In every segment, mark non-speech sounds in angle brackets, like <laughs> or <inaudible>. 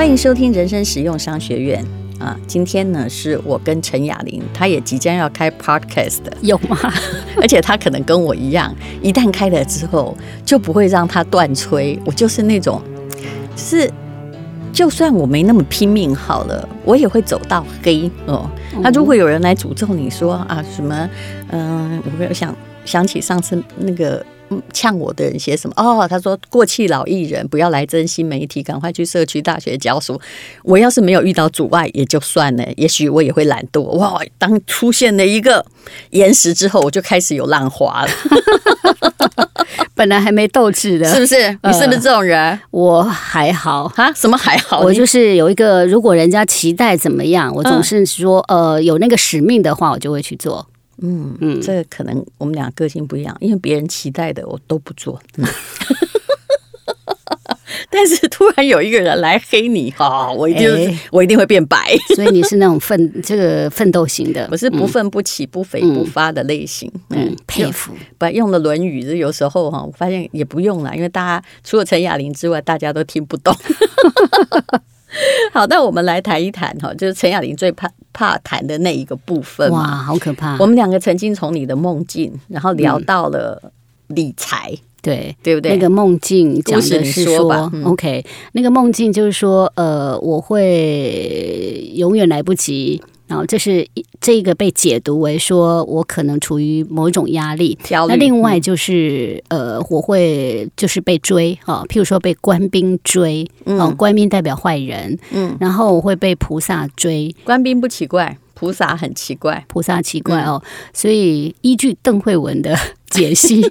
欢迎收听人生实用商学院啊！今天呢，是我跟陈雅玲，她也即将要开 podcast 的，有吗？<laughs> 而且她可能跟我一样，一旦开了之后，就不会让她断吹。我就是那种，就是就算我没那么拼命好了，我也会走到黑哦。那如果有人来诅咒你说啊什么，嗯，我有想想起上次那个。呛我的人写什么？哦，他说过气老艺人不要来珍惜媒体，赶快去社区大学教书。我要是没有遇到阻碍也就算了，也许我也会懒惰。哇，当出现了一个岩石之后，我就开始有浪花了。<laughs> 本来还没斗志的，是不是？你是不是这种人？呃、我还好啊？什么还好？我就是有一个，如果人家期待怎么样，我总是说，嗯、呃，有那个使命的话，我就会去做。嗯嗯，这个可能我们俩个性不一样，因为别人期待的我都不做。嗯、<laughs> 但是突然有一个人来黑你哈，我一定、欸、我一定会变白。<laughs> 所以你是那种奋这个奋斗型的，我是不愤不起、不肥不发的类型。嗯，嗯佩服。不用了《论语》，有时候哈，我发现也不用了，因为大家除了陈雅玲之外，大家都听不懂。<laughs> 好，那我们来谈一谈哈，就是陈雅玲最怕怕谈的那一个部分。哇，好可怕！我们两个曾经从你的梦境，然后聊到了理财，嗯、对对不对？那个梦境讲的是说，说吧、嗯、OK，那个梦境就是说，呃，我会永远来不及。然后这是这个被解读为说我可能处于某一种压力，那另外就是呃，我会就是被追哈，譬如说被官兵追，哦，官兵代表坏人，嗯，然后我会被菩萨追，官兵不奇怪，菩萨很奇怪，菩萨奇怪哦。所以依据邓慧文的 <laughs> 解析，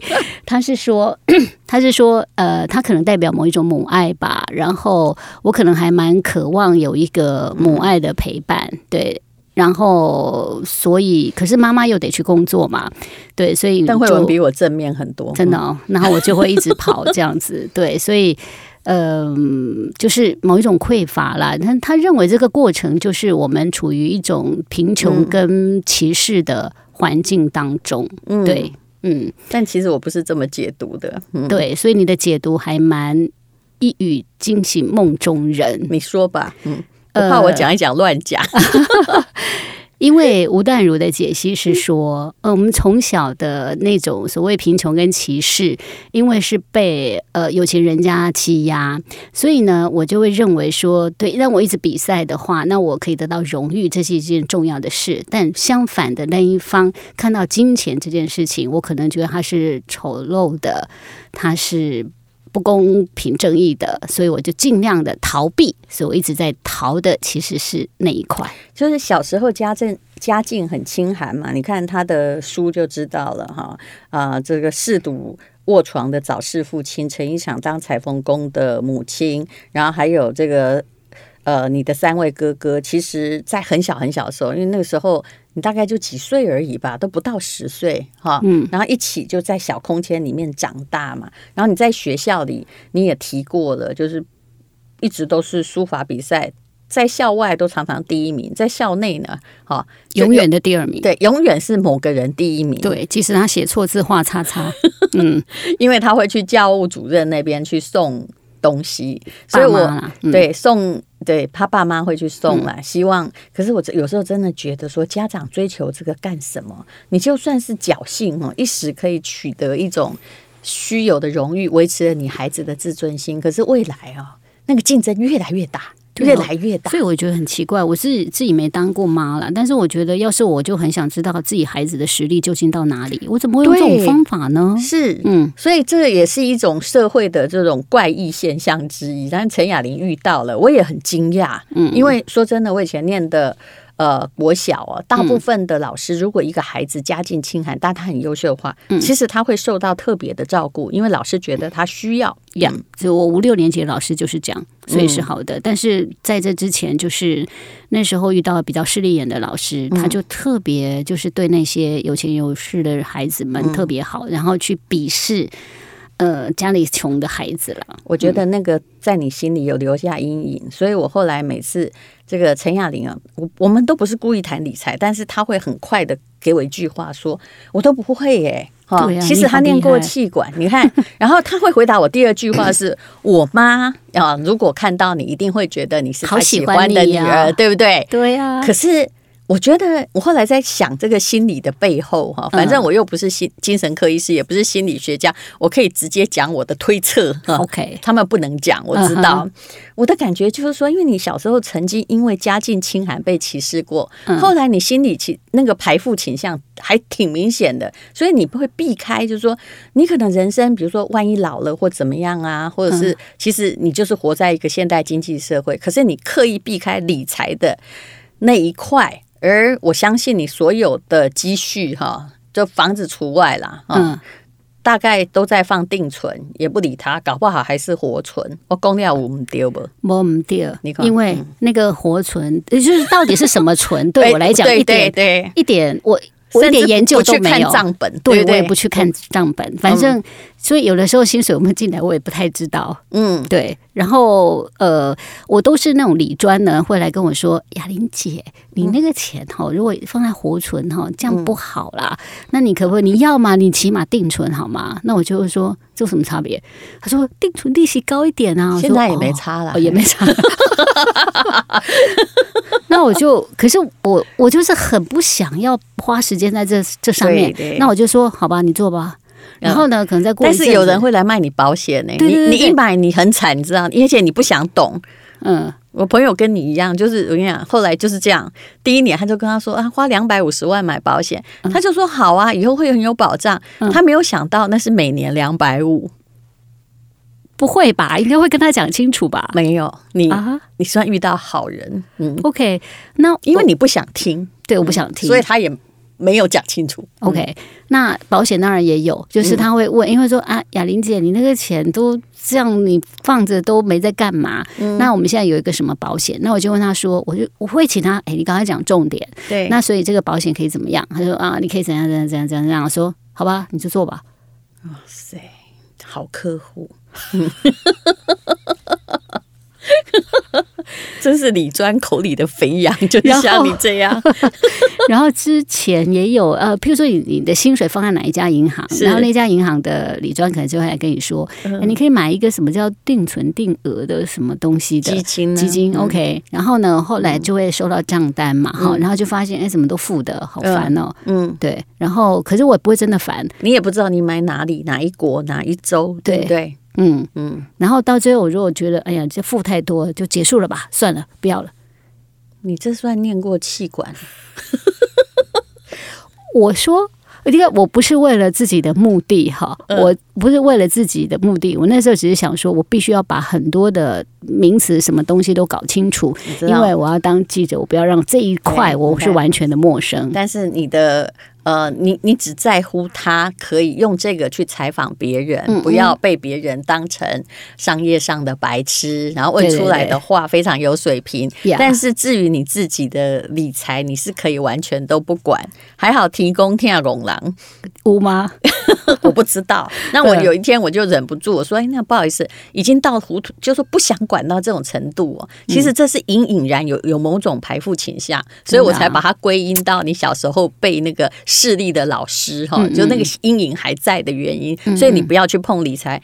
他是说 <clears throat> 他是说呃，他可能代表某一种母爱吧。然后我可能还蛮渴望有一个母爱的陪伴，对。然后，所以，可是妈妈又得去工作嘛，对，所以邓慧文比我正面很多，真的哦。然后我就会一直跑这样子，<laughs> 对，所以，嗯、呃，就是某一种匮乏啦。他他认为这个过程就是我们处于一种贫穷跟歧视的环境当中，嗯、对，嗯。但其实我不是这么解读的，嗯、对，所以你的解读还蛮一语惊醒梦中人。你说吧，嗯。我怕我讲一讲乱讲，<laughs> <laughs> 呃，因为吴淡如的解析是说，呃，我们从小的那种所谓贫穷跟歧视，因为是被呃有钱人家欺压，所以呢，我就会认为说，对，让我一直比赛的话，那我可以得到荣誉，这是一件重要的事。但相反的那一方看到金钱这件事情，我可能觉得它是丑陋的，它是。不公平正义的，所以我就尽量的逃避，所以我一直在逃的其实是那一块。就是小时候家政家境很清寒嘛，你看他的书就知道了哈啊，这个嗜赌卧床的早逝父亲，陈一场当裁缝工的母亲，然后还有这个呃你的三位哥哥，其实在很小很小的时候，因为那个时候。你大概就几岁而已吧，都不到十岁哈。嗯，然后一起就在小空间里面长大嘛。然后你在学校里你也提过了，就是一直都是书法比赛，在校外都常常第一名，在校内呢，哈，永远的第二名。对，永远是某个人第一名。对，即使他写错字画叉叉，<laughs> 嗯，因为他会去教务主任那边去送东西，所以我、嗯、对送。对他爸妈会去送来，希望。可是我有时候真的觉得说，家长追求这个干什么？你就算是侥幸哦，一时可以取得一种虚有的荣誉，维持了你孩子的自尊心。可是未来哦，那个竞争越来越大。越来越大，所以我觉得很奇怪。我自己自己没当过妈了，但是我觉得，要是我就很想知道自己孩子的实力究竟到哪里，我怎么会用这种方法呢？是，嗯，所以这也是一种社会的这种怪异现象之一。但是陈雅玲遇到了，我也很惊讶，嗯，因为说真的，我以前念的。呃，国小啊，大部分的老师，如果一个孩子家境清寒，嗯、但他很优秀的话，嗯、其实他会受到特别的照顾，因为老师觉得他需要。呀、嗯，就我五六年级的老师就是这样，所以是好的。嗯、但是在这之前，就是那时候遇到比较势利眼的老师，他就特别就是对那些有钱有势的孩子们特别好，嗯、然后去鄙视。呃家里穷的孩子了。我觉得那个在你心里有留下阴影，嗯、所以我后来每次这个陈亚玲啊，我我们都不是故意谈理财，但是他会很快的给我一句话说，我都不会耶、欸。哈，啊、其实他念过气管，你，你看，然后他会回答我第二句话是 <clears throat> 我妈啊，如果看到你，一定会觉得你是他喜欢的女儿，啊、对不对？对呀、啊。可是。我觉得我后来在想这个心理的背后哈，反正我又不是心精神科医师，也不是心理学家，我可以直接讲我的推测。OK，他们不能讲，我知道。我的感觉就是说，因为你小时候曾经因为家境清寒被歧视过，后来你心里其那个排富倾向还挺明显的，所以你不会避开，就是说你可能人生，比如说万一老了或怎么样啊，或者是其实你就是活在一个现代经济社会，可是你刻意避开理财的那一块。而我相信你所有的积蓄哈，就房子除外啦，嗯，大概都在放定存，也不理它，搞不好还是活存。我公料我唔丢不？冇唔对，你看，因为那个活存，也就是到底是什么存？<laughs> 对我来讲，一点对一点我。我一点研究都没有，账本对，我也不去看账本，反正所以有的时候薪水我们进来，我也不太知道。嗯，对。然后呃，我都是那种理专呢，会来跟我说：“雅玲姐，你那个钱哈，如果放在活存哈，这样不好啦。那你可不可以？你要嘛？你起码定存好吗？”那我就会说：“这有什么差别？”他说：“定存利息高一点啊。”现在也没差了，也没差。<laughs> 那我就，可是我我就是很不想要花时间在这这上面。那我就说，好吧，你做吧。然后呢，可能再过，但是有人会来卖你保险呢。你你一买你很惨，你知道，而且你不想懂。嗯，我朋友跟你一样，就是我跟你讲，后来就是这样。第一年他就跟他说啊，花两百五十万买保险，他就说好啊，以后会很有保障。他没有想到那是每年两百五。不会吧？应该会跟他讲清楚吧？没有，你啊，你算遇到好人。嗯，OK，那因为你不想听，对，我不想听，所以他也没有讲清楚。OK，那保险当然也有，就是他会问，因为说啊，雅玲姐，你那个钱都这样，你放着都没在干嘛？那我们现在有一个什么保险？那我就问他说，我就我会请他，哎，你刚才讲重点，对，那所以这个保险可以怎么样？他说啊，你可以怎样怎样怎样怎样怎样说，好吧，你就做吧。哇塞，好客户。真是李专口里的肥羊，就是像你这样。<laughs> 然后，之前也有呃，譬如说你你的薪水放在哪一家银行，然后那家银行的李专可能就会来跟你说，嗯、你可以买一个什么叫定存定额的什么东西的基金基金。OK，然后呢，后来就会收到账单嘛，哈、嗯，然后就发现哎，怎么都负的，好烦哦。嗯，对。然后，可是我也不会真的烦，你也不知道你买哪里哪一国哪一州，对不对？对嗯嗯，然后到最后，我如果觉得哎呀，这付太多，就结束了吧，算了，不要了。你这算念过气管？<laughs> 我说，因为我不是为了自己的目的哈，嗯、我不是为了自己的目的，我那时候只是想说，我必须要把很多的名词、什么东西都搞清楚，因为我要当记者，我不要让这一块我是完全的陌生。但是你的。呃，你你只在乎他可以用这个去采访别人，嗯嗯，不要被别人当成商业上的白痴，然后问出来的话非常有水平。对对对，但是至于你自己的理财，你是可以完全都不管。还好提供天下龙狼乌吗？<laughs> 我不知道。那我有一天我就忍不住我说：“哎，那不好意思，已经到糊涂，就说不想管到这种程度哦。其实这是隐隐然有有某种排富倾向，所以我才把它归因到你小时候被那个。”势力的老师哈，就那个阴影还在的原因，所以你不要去碰理财。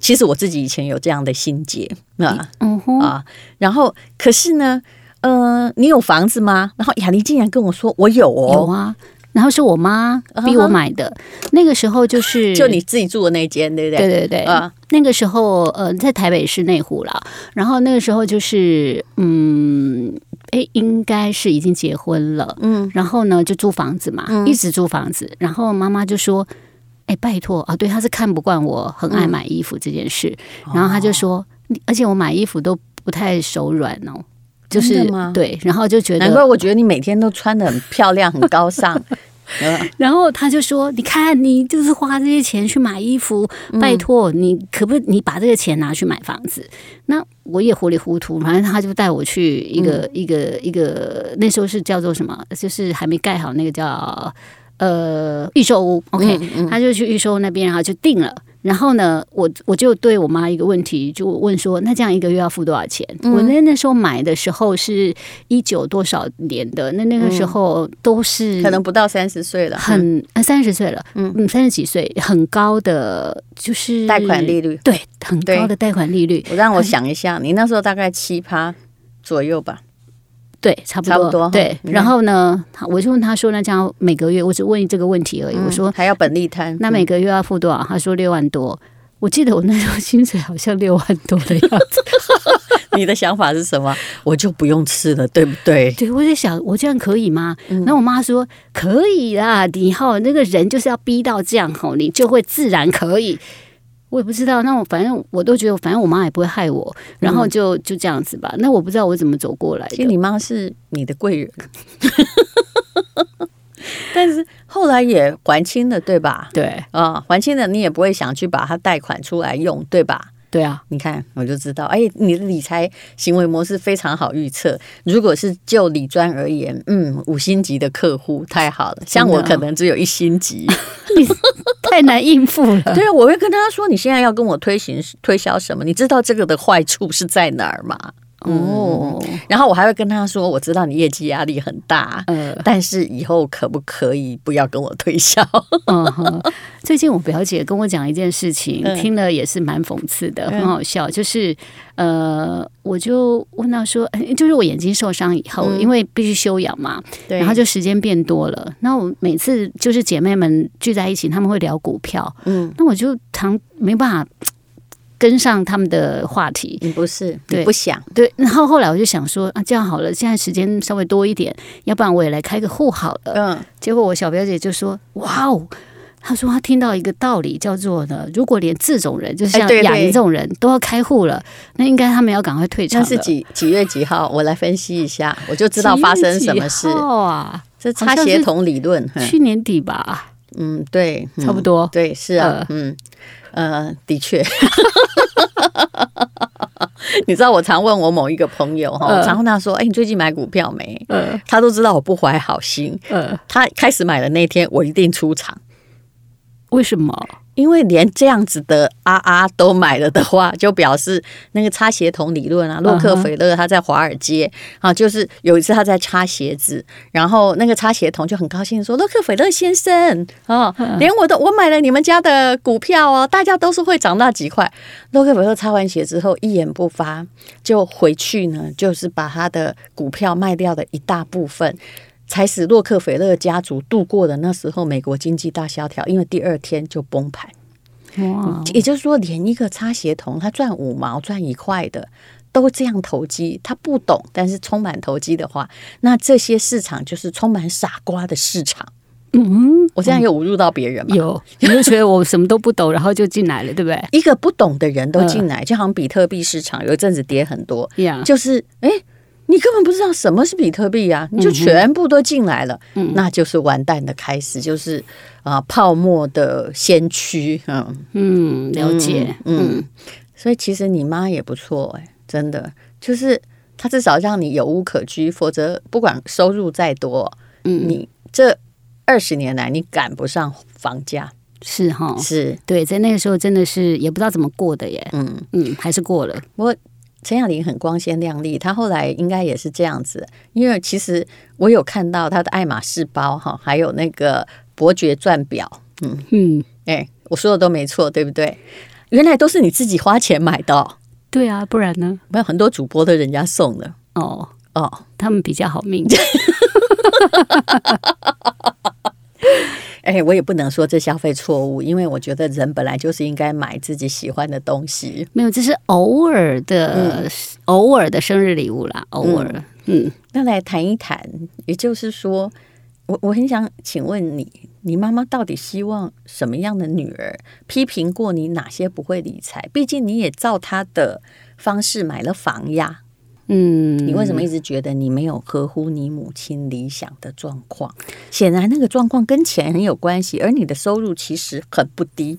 其实我自己以前有这样的心结啊，嗯哼。啊，然后可是呢，呃，你有房子吗？然后雅玲竟然跟我说我有哦，有啊，然后是我妈逼我买的，那个时候就是 <laughs> 就你自己住的那间，对不对？对对对。啊，那个时候呃，在台北市内湖啦，然后那个时候就是嗯。哎，应该是已经结婚了，嗯，然后呢，就租房子嘛，嗯、一直租房子。然后妈妈就说：“哎，拜托啊，对，她是看不惯我很爱买衣服这件事。嗯、然后她就说，哦、而且我买衣服都不太手软哦，就是对，然后就觉得，难怪我觉得你每天都穿的很漂亮，很高尚。”然后他就说：“你看，你就是花这些钱去买衣服，拜托你，可不你把这个钱拿去买房子？”那我也糊里糊涂，反正他就带我去一个、嗯、一个一个，那时候是叫做什么？就是还没盖好那个叫呃预售屋。OK，、嗯嗯、他就去预售那边，然后就定了。然后呢，我我就对我妈一个问题，就问说，那这样一个月要付多少钱？嗯、我那那时候买的时候是一九多少年的，那那个时候都是可能不到三十岁了，很三十岁了，嗯。嗯，三十几岁，很高的就是贷款利率，对，很高的贷款利率。我让我想一下，你那时候大概七趴左右吧。对，差不多。差不多对，然后呢，我就问他说：“那这样每个月，我只问这个问题而已。嗯”我说：“还要本利摊，那每个月要付多少？”嗯、他说：“六万多。”我记得我那时候薪水好像六万多的样子。<laughs> 你的想法是什么？我就不用吃了，对不对？对，我在想，我这样可以吗？那、嗯、我妈说：“可以啦，你好，那个人就是要逼到这样吼，你就会自然可以。”我也不知道，那我反正我都觉得，反正我妈也不会害我，然后就就这样子吧。那我不知道我怎么走过来的。其实你妈是你的贵人，<laughs> 但是后来也还清了，对吧？对啊，还清了，你也不会想去把它贷款出来用，对吧？对啊，你看我就知道，哎，你的理财行为模式非常好预测。如果是就理专而言，嗯，五星级的客户太好了，像我可能只有一星级，<laughs> 太难应付了。<laughs> 对啊，我会跟他说，你现在要跟我推行推销什么？你知道这个的坏处是在哪儿吗？哦、嗯，然后我还会跟他说，我知道你业绩压力很大，呃，但是以后可不可以不要跟我推销？<laughs> 嗯，最近我表姐跟我讲一件事情，嗯、听了也是蛮讽刺的，很好笑。就是呃，我就问他说，就是我眼睛受伤以后，嗯、因为必须休养嘛，对，然后就时间变多了。那我每次就是姐妹们聚在一起，他们会聊股票，嗯，那我就常没办法。跟上他们的话题，你不是，你不想对。然后后来我就想说啊，这样好了，现在时间稍微多一点，要不然我也来开个户好了。嗯，结果我小表姐就说：“哇哦，她说她听到一个道理，叫做呢，如果连这种人，就是像雅玲这种人都要开户了，那应该他们要赶快退场。”那是几几月几号？我来分析一下，我就知道发生什么事啊。这擦鞋童理论，去年底吧？嗯，对，差不多。对，是啊，嗯。呃，的确，<laughs> <laughs> 你知道我常问我某一个朋友哈，我常问他说：“哎，你最近买股票没？”他都知道我不怀好心。他开始买的那天，我一定出场。为什么？因为连这样子的啊啊都买了的话，就表示那个擦鞋童理论啊，洛克菲勒他在华尔街啊，就是有一次他在擦鞋子，然后那个擦鞋童就很高兴说：“洛克菲勒先生啊，连我都我买了你们家的股票哦，大家都是会涨到几块。”洛克菲勒擦完鞋之后一言不发，就回去呢，就是把他的股票卖掉的一大部分。才使洛克菲勒家族度过了那时候美国经济大萧条，因为第二天就崩盘。哇！也就是说，连一个擦鞋童他赚五毛、赚一块的都这样投机，他不懂，但是充满投机的话，那这些市场就是充满傻瓜的市场。嗯，我这样有侮辱到别人吗？有，你就觉得我什么都不懂，然后就进来了，对不对？一个不懂的人都进来，就好像比特币市场有一阵子跌很多，呀，就是哎。诶你根本不知道什么是比特币呀，你就全部都进来了，嗯，那就是完蛋的开始，就是啊泡沫的先驱，嗯。嗯，了解，嗯，所以其实你妈也不错哎，真的，就是她至少让你有屋可居，否则不管收入再多，嗯，你这二十年来你赶不上房价，是哈，是。对，在那个时候真的是也不知道怎么过的耶，嗯。嗯，还是过了，我。陈雅玲很光鲜亮丽，她后来应该也是这样子，因为其实我有看到她的爱马仕包哈，还有那个伯爵钻表，嗯嗯，哎、欸，我说的都没错，对不对？原来都是你自己花钱买的、哦，对啊，不然呢？没有很多主播都人家送的哦哦，他们比较好命。<laughs> 哎、欸，我也不能说这消费错误，因为我觉得人本来就是应该买自己喜欢的东西。没有，这是偶尔的、嗯、偶尔的生日礼物啦，偶尔。嗯，嗯那来谈一谈，也就是说，我我很想请问你，你妈妈到底希望什么样的女儿？批评过你哪些不会理财？毕竟你也照她的方式买了房呀。嗯，你为什么一直觉得你没有合乎你母亲理想的状况？显然那个状况跟钱很有关系，而你的收入其实很不低。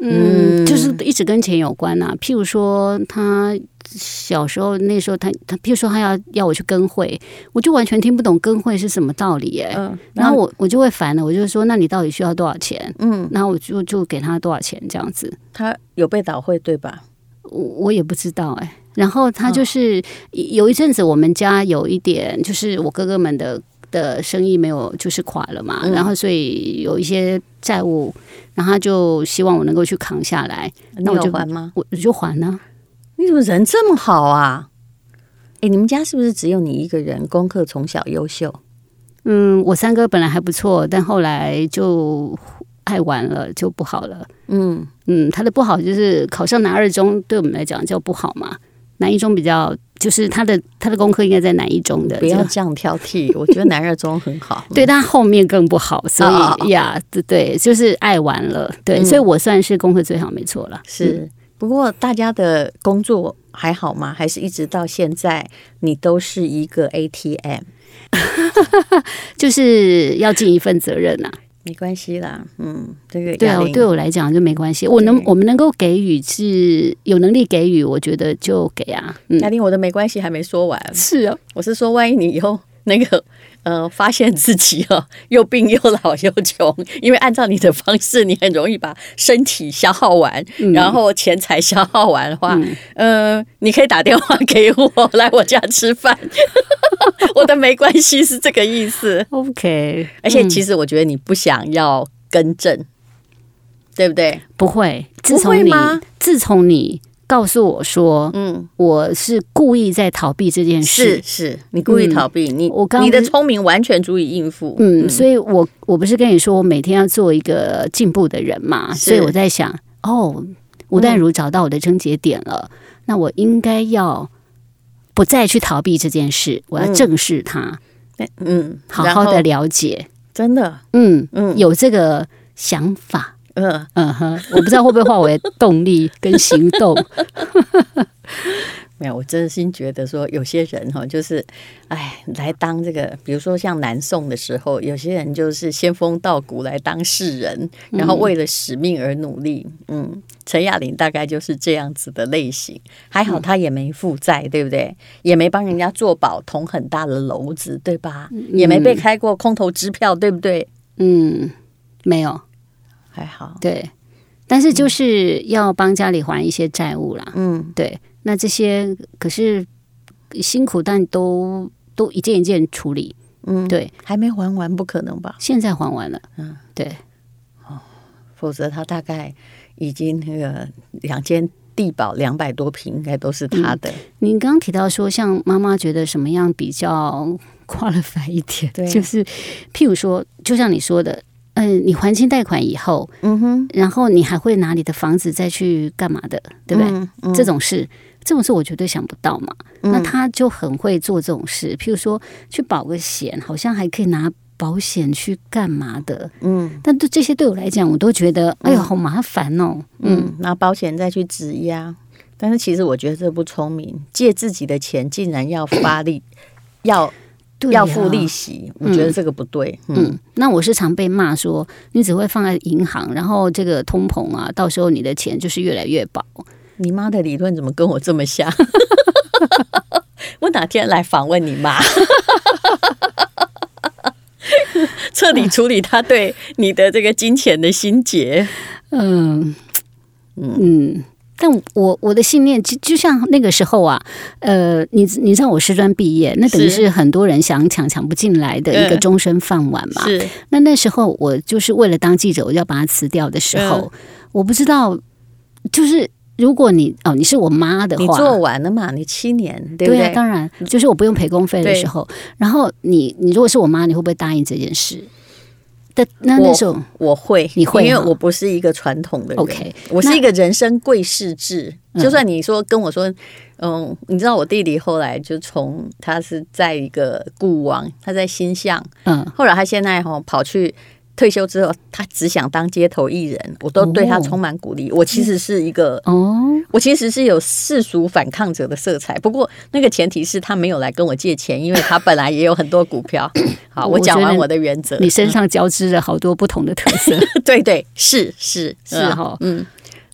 嗯，就是一直跟钱有关呐、啊。譬如说，他小时候那时候他他，譬如说他要要我去跟会，我就完全听不懂跟会是什么道理耶、欸。嗯，然后我我就会烦了，我就说那你到底需要多少钱？嗯，然后我就就给他多少钱这样子。他有被倒会对吧？我我也不知道哎、欸。然后他就是有一阵子我们家有一点就是我哥哥们的的生意没有就是垮了嘛，嗯、然后所以有一些债务，然后他就希望我能够去扛下来。那我就还吗？我我就还呢、啊。你怎么人这么好啊？哎，你们家是不是只有你一个人功课从小优秀？嗯，我三哥本来还不错，但后来就爱玩了，就不好了。嗯嗯，他的不好就是考上南二中，对我们来讲叫不好嘛。南一中比较，就是他的他的功课应该在南一中的。不要这样挑剔，<laughs> 我觉得南二中很好。<laughs> 对，但后面更不好，所以呀，对对，就是爱玩了。对，所以我算是功课最好，没错了。是。不过大家的工作还好吗？还是一直到现在，你都是一个 ATM，<laughs> 就是要尽一份责任呐、啊。没关系啦，嗯，这个对啊，对我来讲就没关系。我能，我们能够给予是有能力给予，我觉得就给啊。嗯嘉玲，我的没关系还没说完。是啊，我是说，万一你以后。那个，呃，发现自己哦，<laughs> 又病又老又穷，因为按照你的方式，你很容易把身体消耗完，嗯、然后钱财消耗完的话，嗯、呃，你可以打电话给我来我家吃饭。<laughs> 我的没关系是这个意思。OK，而且其实我觉得你不想要更正，嗯、对不对？不会，自从你，自从你。告诉我说，嗯，我是故意在逃避这件事。是，是你故意逃避、嗯、你，我刚你的聪明完全足以应付。嗯，所以我我不是跟你说，我每天要做一个进步的人嘛。所以我在想，哦，吴淡如找到我的症结点了，嗯、那我应该要不再去逃避这件事，我要正视它。嗯，好好的了解，真的，嗯嗯，有这个想法。嗯嗯哼，我不知道会不会化为动力跟行动。<laughs> 没有，我真心觉得说，有些人哈，就是哎，来当这个，比如说像南宋的时候，有些人就是仙风道骨来当士人，然后为了使命而努力。嗯，陈雅玲大概就是这样子的类型。还好他也没负债，对不对？也没帮人家做保捅很大的篓子，对吧？也没被开过空头支票，对不对？嗯，没有。还好，对，但是就是要帮家里还一些债务啦。嗯，对，那这些可是辛苦，但都都一件一件处理。嗯，对，还没还完，不可能吧？现在还完了。嗯，对。哦，否则他大概已经那个两间地堡两百多平，应该都是他的。您、嗯、刚刚提到说，像妈妈觉得什么样比较 <laughs> qualified 一点？对，就是譬如说，就像你说的。嗯，你还清贷款以后，嗯哼，然后你还会拿你的房子再去干嘛的，对不对？嗯嗯、这种事，这种事我绝对想不到嘛。嗯、那他就很会做这种事，譬如说去保个险，好像还可以拿保险去干嘛的，嗯。但对这些对我来讲，我都觉得，哎呦，好麻烦哦。嗯，嗯，拿保险再去质押，但是其实我觉得这不聪明，借自己的钱竟然要发力，<coughs> 要。要付利息，我觉得这个不对。嗯，嗯，那我是常被骂说，你只会放在银行，然后这个通膨啊，到时候你的钱就是越来越薄。你妈的理论怎么跟我这么像？<laughs> 我哪天来访问你妈，<laughs> 彻底处理她对你的这个金钱的心结。嗯嗯。嗯但我我的信念就就像那个时候啊，呃，你你知道我师专毕业，那等于是很多人想抢抢不进来的一个终身饭碗嘛。是。那那时候我就是为了当记者，我就要把它辞掉的时候，我不知道，就是如果你哦你是我妈的话，你做完了嘛？你七年对不对？对啊，当然就是我不用赔工费的时候。然后你你如果是我妈，你会不会答应这件事？的那那时候我，我会，你会，因为我不是一个传统的人，OK，我是一个人生贵士制。就算你说跟我说，嗯，你知道我弟弟后来就从他是在一个故王，他在新象，嗯，后来他现在哈跑去。退休之后，他只想当街头艺人，我都对他充满鼓励。我其实是一个，哦，我其实是有世俗反抗者的色彩。不过那个前提是他没有来跟我借钱，因为他本来也有很多股票。<coughs> 好，我讲完我的原则。你身上交织着好多不同的特色，<laughs> 对对，是是是哈，嗯。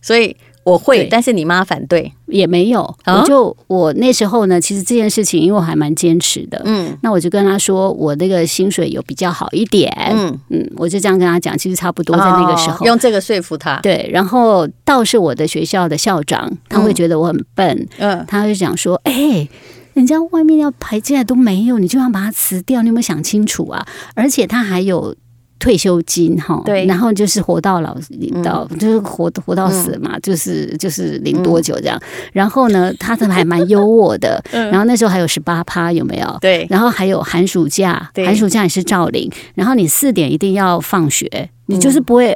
所以我会，但是你妈反对也没有。我就我那时候呢，其实这件事情，因为我还蛮坚持的。嗯，那我就跟他说，我那个薪水有比较好一点。嗯嗯，我就这样跟他讲，其实差不多在那个时候用这个说服他。对，然后倒是我的学校的校长，他会觉得我很笨。嗯，他就讲说，哎，人家外面要排进来都没有，你就要把它辞掉，你有没有想清楚啊？而且他还有。退休金哈，对，然后就是活到老领到，嗯、就是活活到死嘛，嗯、就是就是领多久这样。嗯、然后呢，他还蛮优渥的。<laughs> 嗯、然后那时候还有十八趴，有没有？对。然后还有寒暑假，寒暑假也是照领。然后你四点一定要放学，你就是不会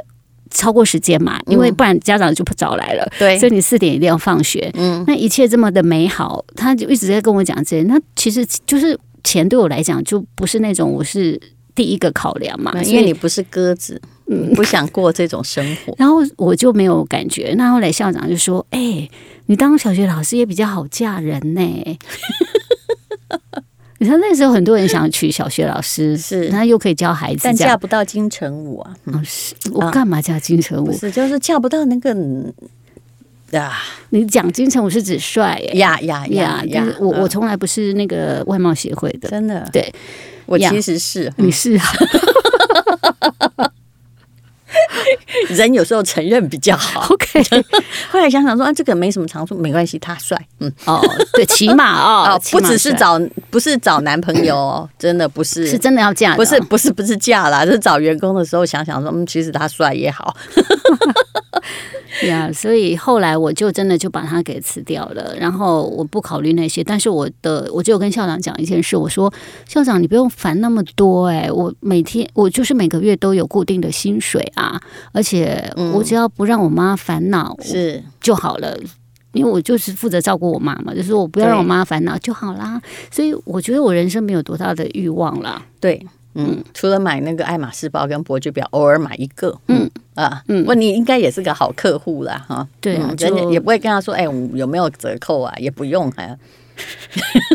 超过时间嘛，嗯、因为不然家长就不早来了。对。所以你四点一定要放学。嗯。那一切这么的美好，他就一直在跟我讲这些。那其实就是钱对我来讲就不是那种我是。第一个考量嘛，因为你不是鸽子，嗯，不想过这种生活，<laughs> 然后我就没有感觉。那后来校长就说：“哎、欸，你当小学老师也比较好嫁人呢。<laughs> ”你看那时候很多人想娶小学老师，是他又可以教孩子，但嫁不到金城武啊。嗯，是我干嘛嫁金城武？是就是嫁不到那个啊。你讲金城武是指帅呀呀呀呀！我我从来不是那个外貌协会的，真的对。我其实是，你是啊，<laughs> 人有时候承认比较好。OK，<laughs> 后来想想说，啊，这个没什么长处，没关系，他帅。嗯，哦，对，起码哦，<laughs> 不只是找，不是找男朋友哦，真的不是，是真的要嫁，不是，不是，不是嫁啦，是找员工的时候想想说，嗯，其实他帅也好。呀，yeah, 所以后来我就真的就把他给辞掉了，然后我不考虑那些，但是我的我就跟校长讲一件事，我说校长你不用烦那么多，欸，哎，我每天我就是每个月都有固定的薪水啊，而且我只要不让我妈烦恼是就好了，嗯，因为我就是负责照顾我妈嘛，就是我不要让我妈烦恼就好啦，所以我觉得我人生没有多大的欲望啦，对。嗯，除了买那个爱马仕包跟伯爵表，偶尔买一个。嗯啊，嗯，问你应该也是个好客户啦，哈。对啊，人家也不会跟他说，哎，有没有折扣啊？也不用啊。<laughs>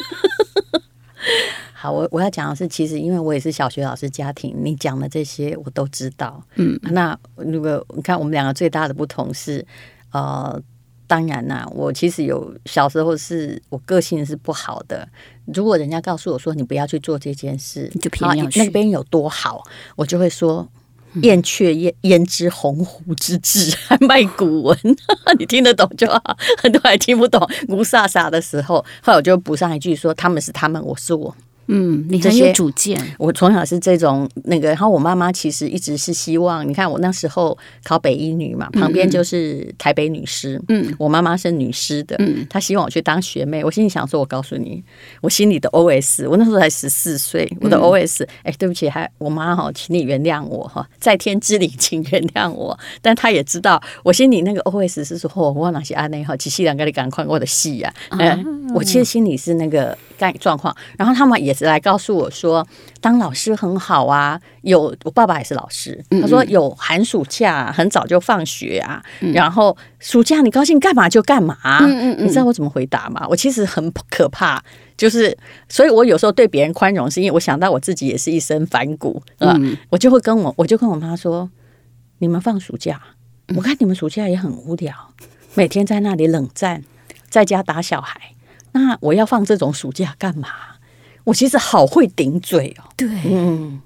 好，我我要讲的是，其实因为我也是小学老师家庭，你讲的这些我都知道。嗯，那如果你看我们两个最大的不同是，呃。当然啦，我其实有小时候是我个性是不好的。如果人家告诉我说，你不要去做这件事，你就偏要去那边有多好，我就会说燕雀焉焉知鸿鹄之志，<laughs> 还卖古文，<laughs> 你听得懂就好。很多人听不懂，雾煞煞的时候，后来我就补上一句说：他们是他们，我是我。嗯，你很有主见。我从小是这种那个，然后我妈妈其实一直是希望，你看我那时候考北一女嘛，旁边就是台北女师。嗯，我妈妈是女师的，嗯，她希望我去当学妹。我心里想说，我告诉你，我心里的 OS，我那时候才十四岁，我的 OS，哎，对不起，还我妈哈，请你原谅我哈，在天之灵，请原谅我。但她也知道，我心里那个 OS 是说，哦，我哪些阿内哈，其实两个你赶快我的戏呀，嗯，我其实心里是那个干状况，然后他们也。来告诉我说，当老师很好啊。有我爸爸也是老师，他说有寒暑假，很早就放学啊。然后暑假你高兴干嘛就干嘛。你知道我怎么回答吗？我其实很可怕，就是所以，我有时候对别人宽容，是因为我想到我自己也是一身反骨啊。我就会跟我，我就跟我妈说：你们放暑假，我看你们暑假也很无聊，每天在那里冷战，在家打小孩。那我要放这种暑假干嘛？我其实好会顶嘴哦，对，嗯，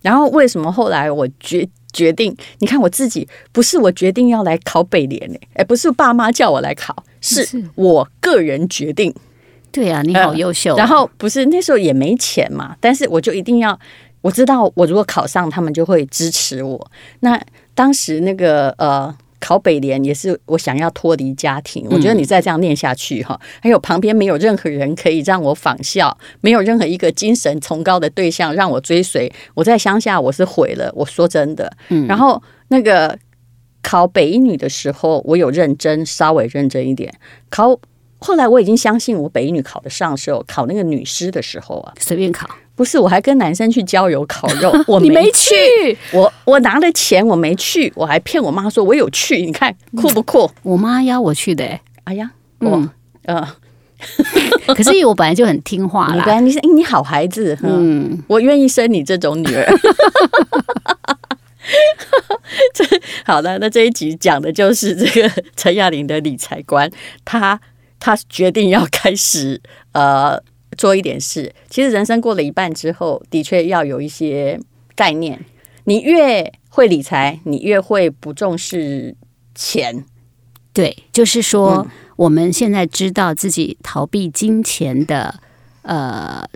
然后为什么后来我决决定？你看我自己不是我决定要来考北联哎，哎，不是爸妈叫我来考，是我个人决定。对啊，你好优秀。然后不是那时候也没钱嘛，但是我就一定要，我知道我如果考上，他们就会支持我。那当时那个呃。考北联也是我想要脱离家庭，我觉得你再这样念下去哈，还有旁边没有任何人可以让我仿效，没有任何一个精神崇高的对象让我追随，我在乡下我是毁了。我说真的，然后那个考北一女的时候，我有认真，稍微认真一点考。后来我已经相信我北一女考得上的时候，考那个女师的时候啊，随便考。不是，我还跟男生去郊游烤肉，<laughs> 我没去，你没去，我我拿了钱，我没去，我还骗我妈说我有去，你看酷不酷？我妈邀我去的，哎呀，我嗯，<laughs> 可是我本来就很听话啦，你是你好孩子，嗯，我愿意生你这种女儿。<laughs> 这好的，那这一集讲的就是这个陈亚玲的理财观，她她决定要开始呃做一点事。其实人生过了一半之后，的确要有一些概念。你越会理财，你越会不重视钱。对，就是说、嗯、我们现在知道自己逃避金钱的呃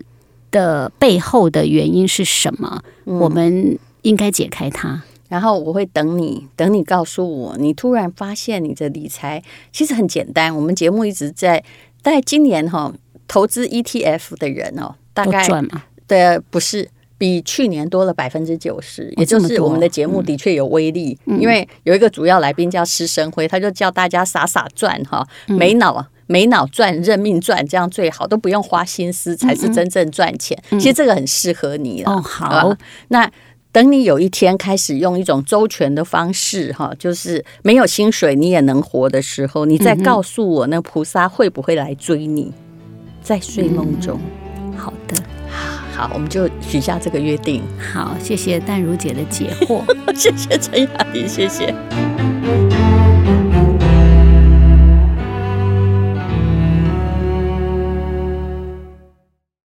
的背后的原因是什么，嗯、我们应该解开它。然后我会等你，等你告诉我，你突然发现你的理财其实很简单。我们节目一直在，但今年哈、哦，投资 ETF 的人哦，大概？对，不是比去年多了百分之九十，也就是我们的节目的确有威力。嗯、因为有一个主要来宾叫施生辉，他就叫大家傻傻赚哈，没脑没脑赚，认命赚，这样最好，都不用花心思，才是真正赚钱。嗯嗯、其实这个很适合你了。哦，好，那。等你有一天开始用一种周全的方式，哈，就是没有薪水你也能活的时候，你再告诉我，那菩萨会不会来追你？在睡梦中。嗯、好的，好，我们就许下这个约定。好，谢谢淡如姐的解惑，<laughs> 谢谢陈雅玲，谢谢。